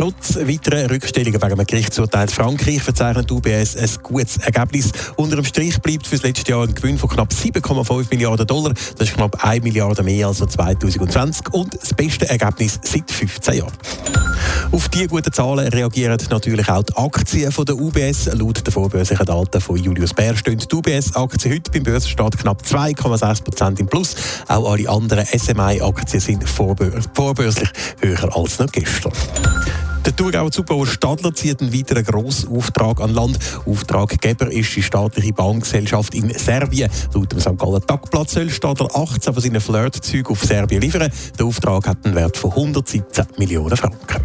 Trotz weiterer Rückstellungen wegen einem Gerichtsurteil Frankreich verzeichnet UBS ein gutes Ergebnis. Unter dem Strich bleibt für das letzte Jahr ein Gewinn von knapp 7,5 Milliarden Dollar. Das ist knapp 1 Milliarde mehr als 2020 und das beste Ergebnis seit 15 Jahren. Auf diese guten Zahlen reagieren natürlich auch die Aktien von der UBS. Laut den vorbörslichen Daten von Julius Bär stehen die UBS-Aktien heute beim Börsenstart knapp 2,6 Prozent im Plus. Auch alle anderen SMI-Aktien sind vorbörslich höher als noch gestern. Der Thurgauer Zubauer Stadler zieht einen weiteren Grossauftrag an Land. Auftraggeber ist die staatliche Bahngesellschaft in Serbien. Laut dem St. Gallen Tagblatt soll Stadler 18 von seinen Flirtzeugen auf Serbien liefern. Der Auftrag hat einen Wert von 117 Millionen Franken.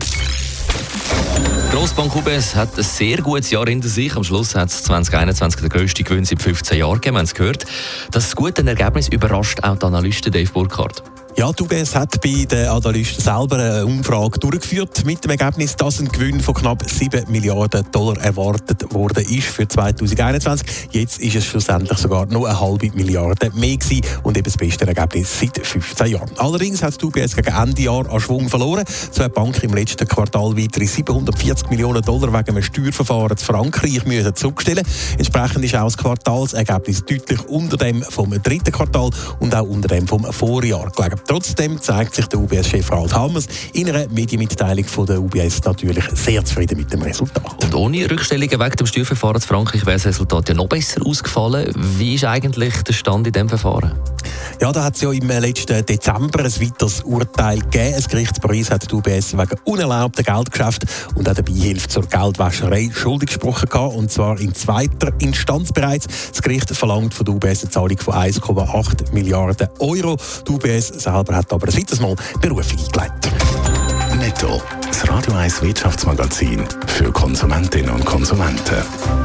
Grossbank UBS hat ein sehr gutes Jahr hinter sich. Am Schluss hat es 2021 den grössten Gewinn seit 15 Jahren gegeben. Haben es gehört. Das gute Ergebnis überrascht auch die Analysten Dave Burkhardt. Ja, die UBS hat bei den Analysten selber eine Umfrage durchgeführt mit dem Ergebnis, dass ein Gewinn von knapp 7 Milliarden Dollar erwartet worden ist für 2021. Jetzt ist es schlussendlich sogar noch eine halbe Milliarde mehr gewesen und eben das beste Ergebnis seit 15 Jahren. Allerdings hat die UBS gegen Ende Jahr an Schwung verloren. So hat die Bank im letzten Quartal weitere 740 Millionen Dollar wegen einem Steuerverfahren zu Frankreich müssen zurückstellen. Entsprechend ist auch das Quartalsergebnis deutlich unter dem vom dritten Quartal und auch unter dem vom Vorjahr gelegen. Trotzdem zeigt sich der UBS-Chef Ralf Hammers in einer Medienmitteilung von der UBS natürlich sehr zufrieden mit dem Resultat. Und ohne Rückstellungen wegen dem Steuerverfahren in Frankreich wäre das Resultat ja noch besser ausgefallen. Wie ist eigentlich der Stand in diesem Verfahren? Ja, da hat es ja im letzten Dezember ein weiteres Urteil gegeben. Ein Gerichtspreis hat die UBS wegen unerlaubter Geldgeschäft und auch der Beihilfe zur Geldwäscherei schuldig gesprochen gehabt, und zwar in zweiter Instanz bereits. Das Gericht verlangt von der UBS eine Zahlung von 1,8 Milliarden Euro. Die UBS selber hat aber ein weiteres Mal Berufung eingeleitet. Netto. Das Radio 1 Wirtschaftsmagazin für Konsumentinnen und Konsumenten.